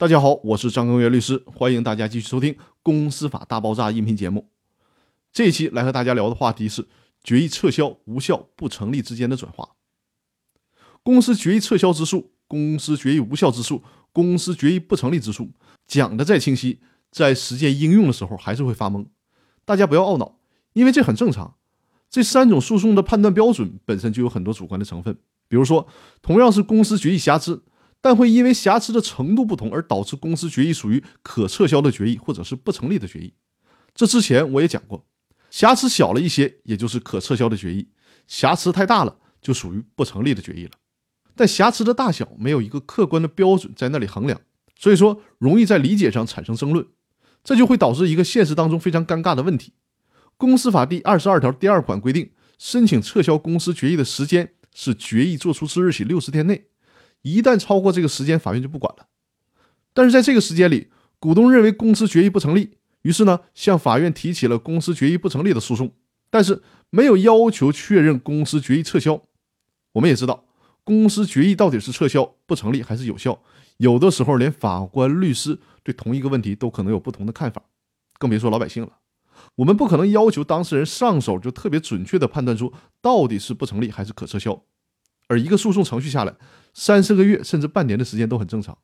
大家好，我是张根元律师，欢迎大家继续收听《公司法大爆炸》音频节目。这一期来和大家聊的话题是决议撤销无效不成立之间的转化。公司决议撤销之诉、公司决议无效之诉、公司决议不成立之诉，讲的再清晰，在实践应用的时候还是会发懵。大家不要懊恼，因为这很正常。这三种诉讼的判断标准本身就有很多主观的成分，比如说，同样是公司决议瑕疵。但会因为瑕疵的程度不同而导致公司决议属于可撤销的决议，或者是不成立的决议。这之前我也讲过，瑕疵小了一些，也就是可撤销的决议；瑕疵太大了，就属于不成立的决议了。但瑕疵的大小没有一个客观的标准在那里衡量，所以说容易在理解上产生争论，这就会导致一个现实当中非常尴尬的问题。公司法第二十二条第二款规定，申请撤销公司决议的时间是决议作出之日起六十天内。一旦超过这个时间，法院就不管了。但是在这个时间里，股东认为公司决议不成立，于是呢向法院提起了公司决议不成立的诉讼，但是没有要求确认公司决议撤销。我们也知道，公司决议到底是撤销不成立还是有效，有的时候连法官、律师对同一个问题都可能有不同的看法，更别说老百姓了。我们不可能要求当事人上手就特别准确地判断出到底是不成立还是可撤销。而一个诉讼程序下来，三四个月甚至半年的时间都很正常。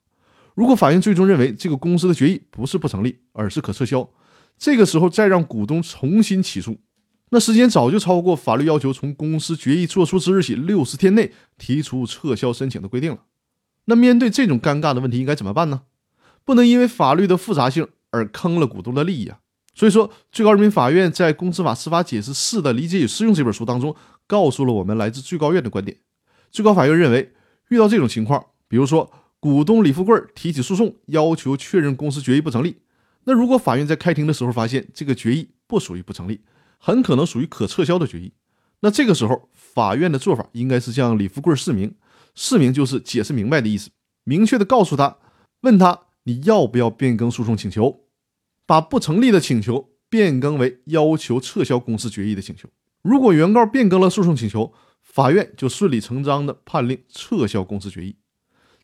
如果法院最终认为这个公司的决议不是不成立，而是可撤销，这个时候再让股东重新起诉，那时间早就超过法律要求从公司决议作出之日起六十天内提出撤销申请的规定了。那面对这种尴尬的问题，应该怎么办呢？不能因为法律的复杂性而坑了股东的利益啊！所以说，最高人民法院在《公司法司法解释四的理解与适用》这本书当中，告诉了我们来自最高院的观点。最高法院认为，遇到这种情况，比如说股东李富贵提起诉讼，要求确认公司决议不成立，那如果法院在开庭的时候发现这个决议不属于不成立，很可能属于可撤销的决议，那这个时候法院的做法应该是向李富贵释明，释明就是解释明白的意思，明确的告诉他，问他你要不要变更诉讼请求，把不成立的请求变更为要求撤销公司决议的请求。如果原告变更了诉讼请求，法院就顺理成章地判令撤销公司决议。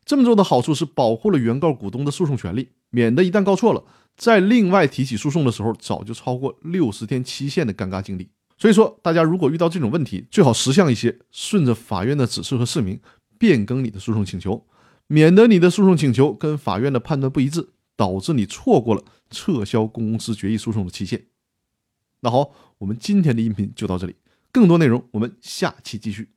这么做的好处是保护了原告股东的诉讼权利，免得一旦告错了，在另外提起诉讼的时候，早就超过六十天期限的尴尬境地。所以说，大家如果遇到这种问题，最好识相一些，顺着法院的指示和释明变更你的诉讼请求，免得你的诉讼请求跟法院的判断不一致，导致你错过了撤销公司决议诉讼的期限。那好，我们今天的音频就到这里。更多内容，我们下期继续。